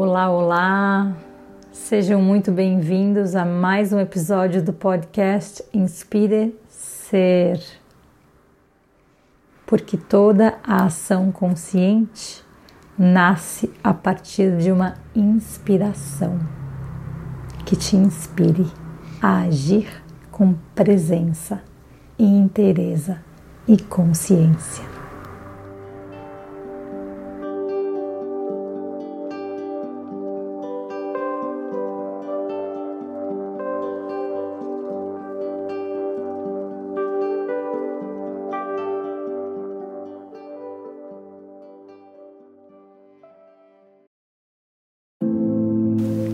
Olá, olá! Sejam muito bem-vindos a mais um episódio do podcast Inspire Ser. Porque toda a ação consciente nasce a partir de uma inspiração que te inspire a agir com presença, inteireza e consciência.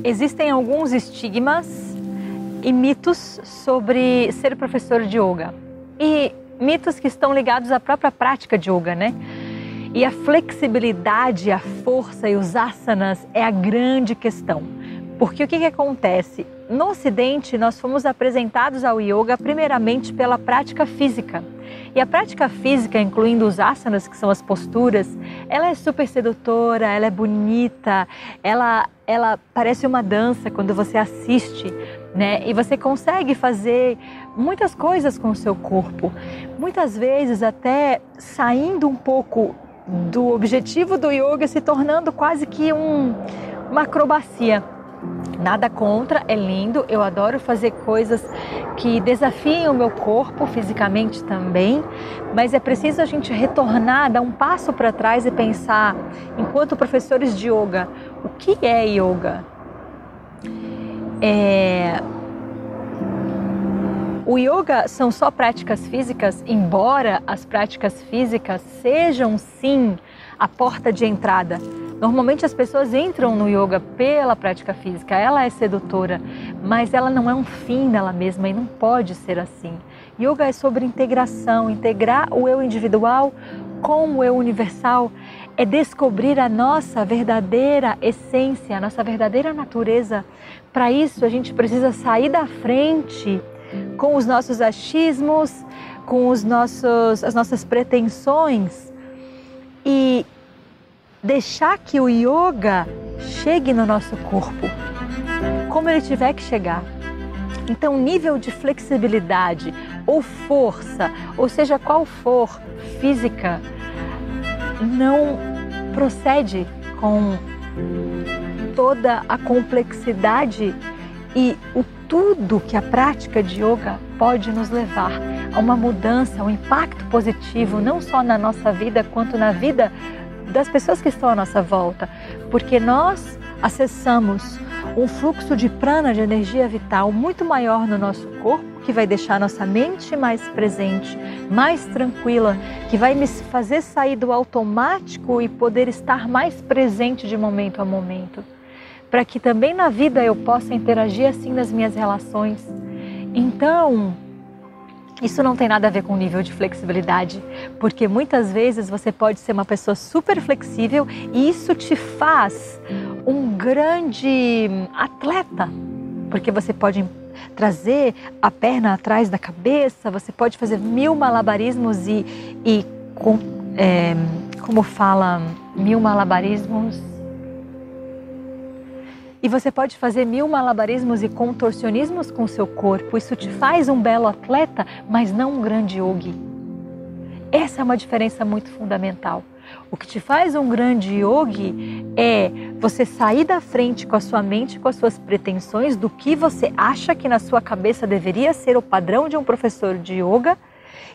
Existem alguns estigmas e mitos sobre ser professor de yoga. E mitos que estão ligados à própria prática de yoga, né? E a flexibilidade, a força e os asanas é a grande questão. Porque o que, que acontece? No Ocidente, nós fomos apresentados ao yoga primeiramente pela prática física. E a prática física, incluindo os asanas, que são as posturas, ela é super sedutora, ela é bonita, ela, ela parece uma dança quando você assiste, né? E você consegue fazer muitas coisas com o seu corpo. Muitas vezes até saindo um pouco do objetivo do yoga, se tornando quase que um, uma acrobacia. Nada contra, é lindo, eu adoro fazer coisas que desafiem o meu corpo fisicamente também, mas é preciso a gente retornar, dar um passo para trás e pensar, enquanto professores de yoga, o que é yoga? É... O yoga são só práticas físicas, embora as práticas físicas sejam sim a porta de entrada Normalmente as pessoas entram no yoga pela prática física, ela é sedutora, mas ela não é um fim nela mesma e não pode ser assim. Yoga é sobre integração, integrar o eu individual com o eu universal, é descobrir a nossa verdadeira essência, a nossa verdadeira natureza. Para isso a gente precisa sair da frente com os nossos achismos, com os nossos, as nossas pretensões e deixar que o yoga chegue no nosso corpo, como ele tiver que chegar. Então, nível de flexibilidade ou força, ou seja qual for, física, não procede com toda a complexidade e o tudo que a prática de yoga pode nos levar a uma mudança, um impacto positivo, não só na nossa vida, quanto na vida das pessoas que estão à nossa volta, porque nós acessamos um fluxo de prana, de energia vital muito maior no nosso corpo, que vai deixar nossa mente mais presente, mais tranquila, que vai me fazer sair do automático e poder estar mais presente de momento a momento. Para que também na vida eu possa interagir assim nas minhas relações. Então, isso não tem nada a ver com o nível de flexibilidade, porque muitas vezes você pode ser uma pessoa super flexível e isso te faz um grande atleta, porque você pode trazer a perna atrás da cabeça, você pode fazer mil malabarismos e, e com, é, como fala, mil malabarismos e você pode fazer mil malabarismos e contorcionismos com seu corpo. Isso te faz um belo atleta, mas não um grande yogi. Essa é uma diferença muito fundamental. O que te faz um grande yogi é você sair da frente com a sua mente, com as suas pretensões, do que você acha que na sua cabeça deveria ser o padrão de um professor de yoga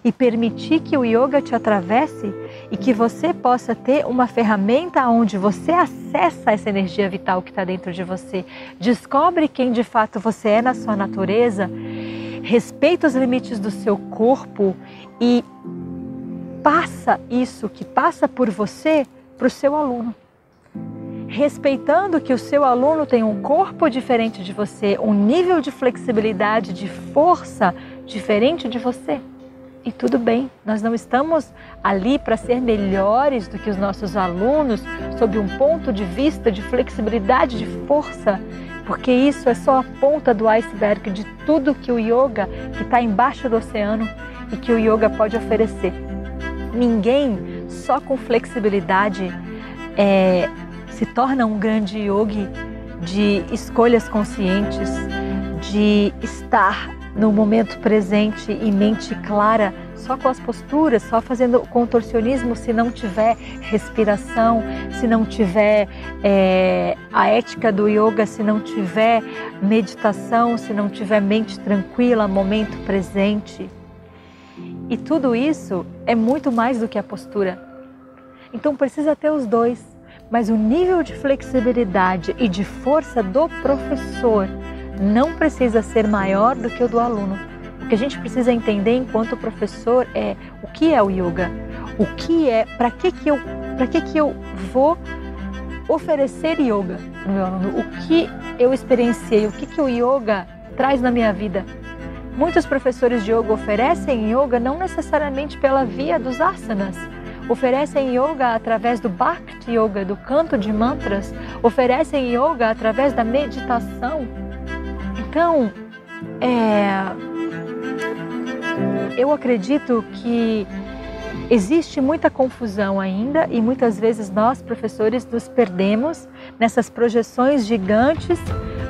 e permitir que o yoga te atravesse e que você possa ter uma ferramenta onde você acessa essa energia vital que está dentro de você, descobre quem de fato você é na sua natureza, respeita os limites do seu corpo e passa isso que passa por você para o seu aluno. Respeitando que o seu aluno tem um corpo diferente de você, um nível de flexibilidade, de força diferente de você. E tudo bem, nós não estamos ali para ser melhores do que os nossos alunos sob um ponto de vista de flexibilidade, de força, porque isso é só a ponta do iceberg de tudo que o yoga, que está embaixo do oceano e que o yoga pode oferecer. Ninguém só com flexibilidade é, se torna um grande yogi de escolhas conscientes, de estar no momento presente e mente clara, só com as posturas, só fazendo contorcionismo, se não tiver respiração, se não tiver é, a ética do yoga, se não tiver meditação, se não tiver mente tranquila, momento presente. E tudo isso é muito mais do que a postura. Então precisa ter os dois, mas o nível de flexibilidade e de força do professor não precisa ser maior do que o do aluno. O que a gente precisa entender enquanto professor é o que é o yoga, o que é, para que que eu, para que que eu vou oferecer yoga no meu aluno, o que eu experienciei, o que que o yoga traz na minha vida. Muitos professores de yoga oferecem yoga não necessariamente pela via dos asanas, oferecem yoga através do Bhakti Yoga, do canto de mantras, oferecem yoga através da meditação. Então, é, eu acredito que existe muita confusão ainda e muitas vezes nós, professores, nos perdemos nessas projeções gigantes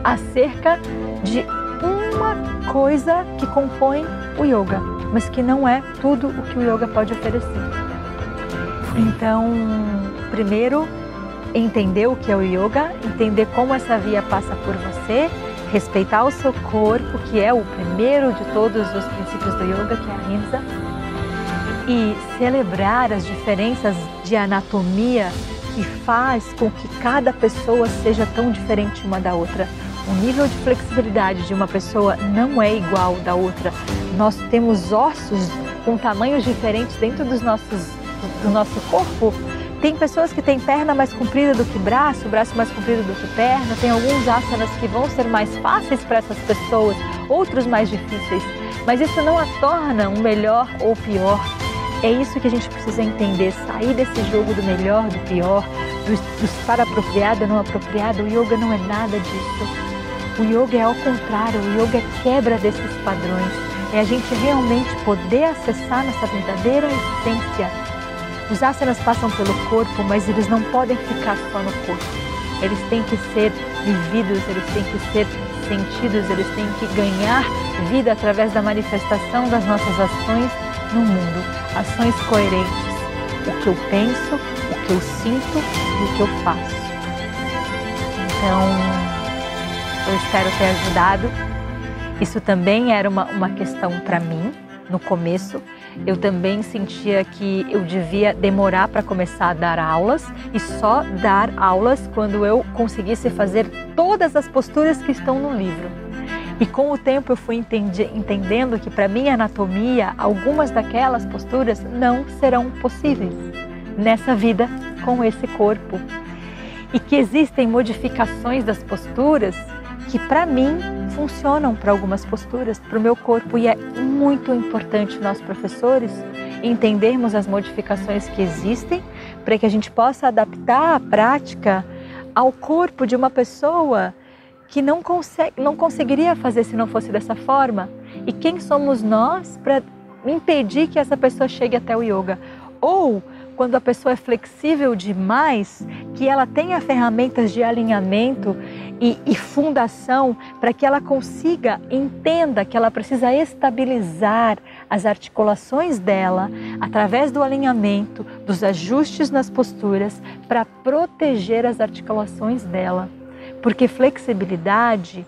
acerca de uma coisa que compõe o yoga, mas que não é tudo o que o yoga pode oferecer. Então, primeiro, entender o que é o yoga, entender como essa via passa por você respeitar o seu corpo, que é o primeiro de todos os princípios do yoga, que é a Hinsa, e celebrar as diferenças de anatomia que faz com que cada pessoa seja tão diferente uma da outra. O nível de flexibilidade de uma pessoa não é igual da outra. Nós temos ossos com tamanhos diferentes dentro dos nossos, do nosso corpo tem pessoas que têm perna mais comprida do que braço, braço mais comprido do que perna. Tem alguns asanas que vão ser mais fáceis para essas pessoas, outros mais difíceis. Mas isso não a torna um melhor ou pior. É isso que a gente precisa entender, sair desse jogo do melhor, do pior, do, estar apropriado, não apropriado. O yoga não é nada disso. O yoga é ao contrário, o yoga é quebra desses padrões. É a gente realmente poder acessar nossa verdadeira essência os asanas passam pelo corpo, mas eles não podem ficar só no corpo. Eles têm que ser vividos, eles têm que ser sentidos, eles têm que ganhar vida através da manifestação das nossas ações no mundo. Ações coerentes. O que eu penso, o que eu sinto e o que eu faço. Então, eu espero ter ajudado. Isso também era uma, uma questão para mim no começo eu também sentia que eu devia demorar para começar a dar aulas e só dar aulas quando eu conseguisse fazer todas as posturas que estão no livro. E com o tempo eu fui entendendo que para minha anatomia, algumas daquelas posturas não serão possíveis nessa vida com esse corpo. E que existem modificações das posturas que para mim funcionam para algumas posturas, para o meu corpo e é muito importante nós professores entendermos as modificações que existem para que a gente possa adaptar a prática ao corpo de uma pessoa que não, consegue, não conseguiria fazer se não fosse dessa forma. E quem somos nós para impedir que essa pessoa chegue até o yoga? Ou quando a pessoa é flexível demais, que ela tenha ferramentas de alinhamento e, e fundação para que ela consiga, entenda que ela precisa estabilizar as articulações dela através do alinhamento, dos ajustes nas posturas, para proteger as articulações dela. Porque flexibilidade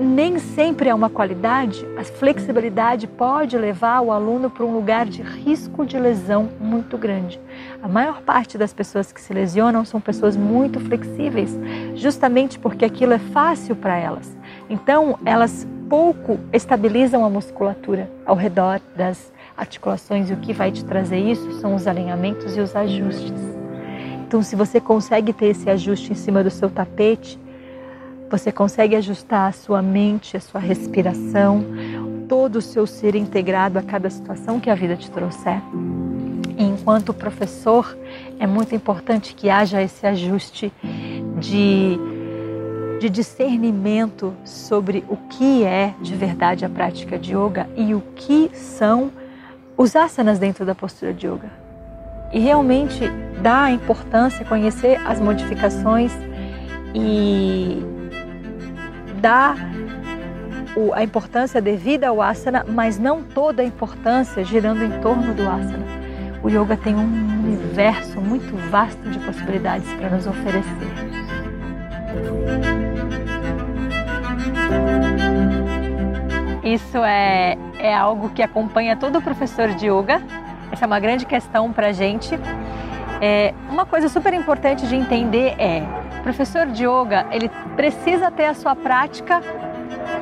nem sempre é uma qualidade, a flexibilidade pode levar o aluno para um lugar de risco de lesão muito grande. A maior parte das pessoas que se lesionam são pessoas muito flexíveis, justamente porque aquilo é fácil para elas. Então, elas pouco estabilizam a musculatura ao redor das articulações e o que vai te trazer isso são os alinhamentos e os ajustes. Então, se você consegue ter esse ajuste em cima do seu tapete, você consegue ajustar a sua mente, a sua respiração, todo o seu ser integrado a cada situação que a vida te trouxer. E enquanto professor, é muito importante que haja esse ajuste de, de discernimento sobre o que é de verdade a prática de yoga e o que são os asanas dentro da postura de yoga. e realmente dar importância, conhecer as modificações e dar a importância devida ao asana, mas não toda a importância girando em torno do asana. O yoga tem um universo muito vasto de possibilidades para nos oferecer. Isso é, é algo que acompanha todo professor de yoga. Essa é uma grande questão para a gente. É, uma coisa super importante de entender é, professor de yoga, ele precisa ter a sua prática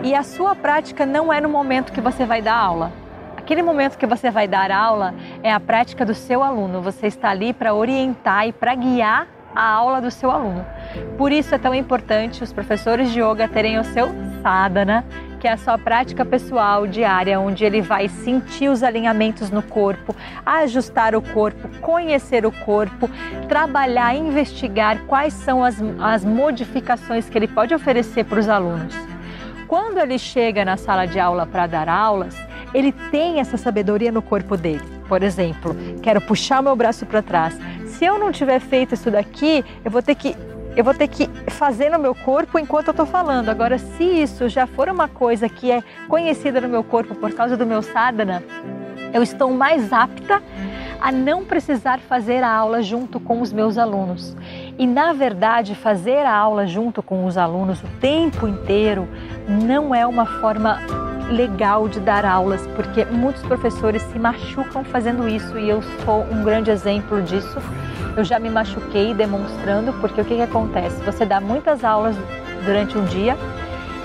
e a sua prática não é no momento que você vai dar aula. Aquele momento que você vai dar aula é a prática do seu aluno. Você está ali para orientar e para guiar a aula do seu aluno. Por isso é tão importante os professores de yoga terem o seu sadhana, que é a sua prática pessoal diária, onde ele vai sentir os alinhamentos no corpo, ajustar o corpo, conhecer o corpo, trabalhar, investigar quais são as, as modificações que ele pode oferecer para os alunos. Quando ele chega na sala de aula para dar aulas, ele tem essa sabedoria no corpo dele. Por exemplo, quero puxar meu braço para trás. Se eu não tiver feito isso daqui, eu vou ter que eu vou ter que fazer no meu corpo enquanto eu estou falando. Agora, se isso já for uma coisa que é conhecida no meu corpo por causa do meu sadhana, eu estou mais apta a não precisar fazer a aula junto com os meus alunos. E na verdade, fazer a aula junto com os alunos o tempo inteiro não é uma forma legal de dar aulas, porque muitos professores se machucam fazendo isso e eu sou um grande exemplo disso. Eu já me machuquei demonstrando, porque o que, que acontece? Você dá muitas aulas durante um dia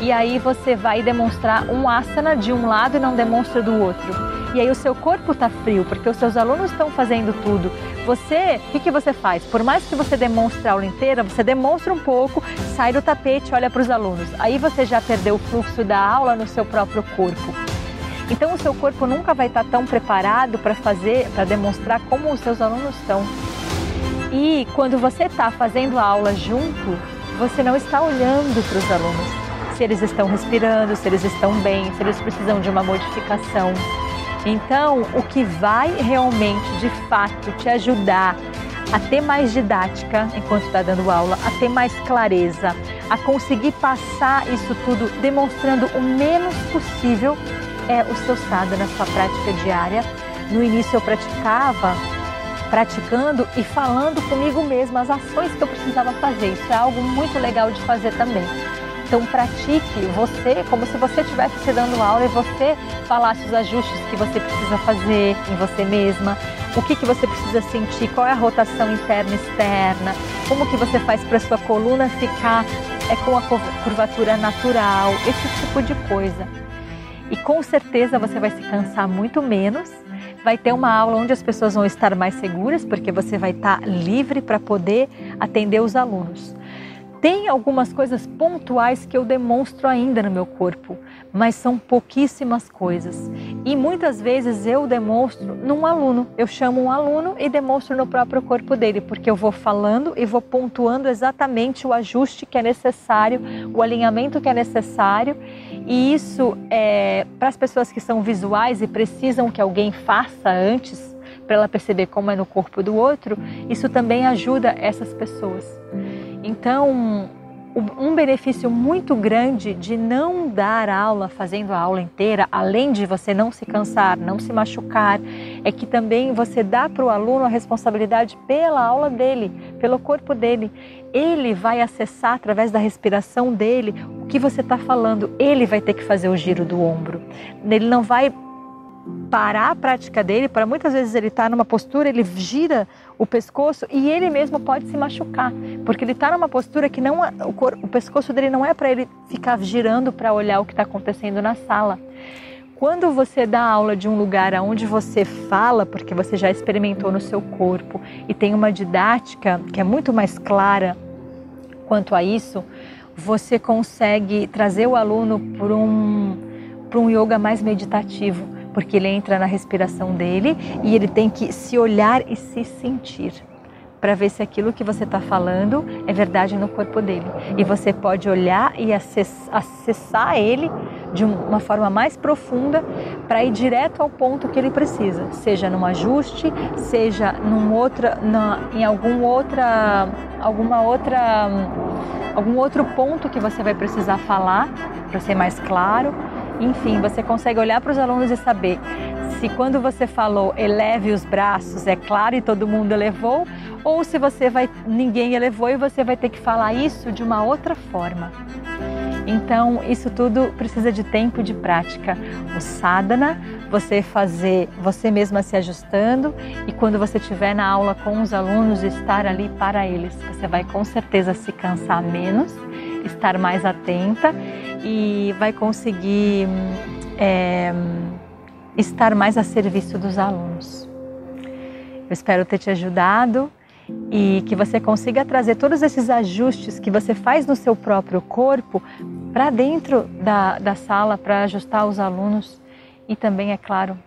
e aí você vai demonstrar um asana de um lado e não demonstra do outro. E aí o seu corpo está frio, porque os seus alunos estão fazendo tudo. Você, o que, que você faz? Por mais que você demonstre a aula inteira, você demonstra um pouco, sai do tapete, olha para os alunos. Aí você já perdeu o fluxo da aula no seu próprio corpo. Então o seu corpo nunca vai estar tá tão preparado para fazer, para demonstrar como os seus alunos estão. E quando você está fazendo a aula junto, você não está olhando para os alunos se eles estão respirando, se eles estão bem, se eles precisam de uma modificação. Então, o que vai realmente, de fato, te ajudar a ter mais didática enquanto está dando aula, a ter mais clareza, a conseguir passar isso tudo demonstrando o menos possível é o seu sadhana na sua prática diária. No início eu praticava praticando e falando comigo mesma as ações que eu precisava fazer. Isso é algo muito legal de fazer também. Então pratique você como se você estivesse se dando aula e você falasse os ajustes que você precisa fazer em você mesma, o que, que você precisa sentir, qual é a rotação interna e externa, como que você faz para sua coluna ficar é, com a curvatura natural, esse tipo de coisa. E com certeza você vai se cansar muito menos vai ter uma aula onde as pessoas vão estar mais seguras, porque você vai estar livre para poder atender os alunos. Tem algumas coisas pontuais que eu demonstro ainda no meu corpo, mas são pouquíssimas coisas. E muitas vezes eu demonstro num aluno. Eu chamo um aluno e demonstro no próprio corpo dele, porque eu vou falando e vou pontuando exatamente o ajuste que é necessário, o alinhamento que é necessário. E isso é para as pessoas que são visuais e precisam que alguém faça antes para ela perceber como é no corpo do outro, isso também ajuda essas pessoas. Então, um benefício muito grande de não dar aula fazendo a aula inteira, além de você não se cansar, não se machucar, é que também você dá para o aluno a responsabilidade pela aula dele, pelo corpo dele. Ele vai acessar através da respiração dele o que você está falando. Ele vai ter que fazer o giro do ombro. Ele não vai parar a prática dele, para muitas vezes ele está numa postura, ele gira o pescoço e ele mesmo pode se machucar, porque ele está numa postura que não o, cor, o pescoço dele não é para ele ficar girando para olhar o que está acontecendo na sala. Quando você dá aula de um lugar onde você fala, porque você já experimentou no seu corpo e tem uma didática que é muito mais clara quanto a isso, você consegue trazer o aluno para um, para um yoga mais meditativo porque ele entra na respiração dele e ele tem que se olhar e se sentir para ver se aquilo que você está falando é verdade no corpo dele. E você pode olhar e acessar ele de uma forma mais profunda para ir direto ao ponto que ele precisa, seja num ajuste, seja num outra, na, em algum outra, alguma outra, algum outro ponto que você vai precisar falar para ser mais claro. Enfim, você consegue olhar para os alunos e saber se quando você falou eleve os braços, é claro e todo mundo elevou, ou se você vai ninguém elevou e você vai ter que falar isso de uma outra forma. Então, isso tudo precisa de tempo de prática. O sadhana, você fazer você mesma se ajustando e quando você estiver na aula com os alunos, estar ali para eles. Você vai com certeza se cansar menos, estar mais atenta e vai conseguir é, estar mais a serviço dos alunos. Eu espero ter te ajudado e que você consiga trazer todos esses ajustes que você faz no seu próprio corpo para dentro da, da sala para ajustar os alunos e também, é claro,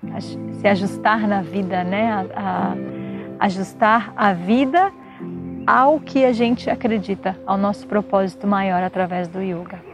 se ajustar na vida, né? A, a, ajustar a vida ao que a gente acredita, ao nosso propósito maior através do yoga.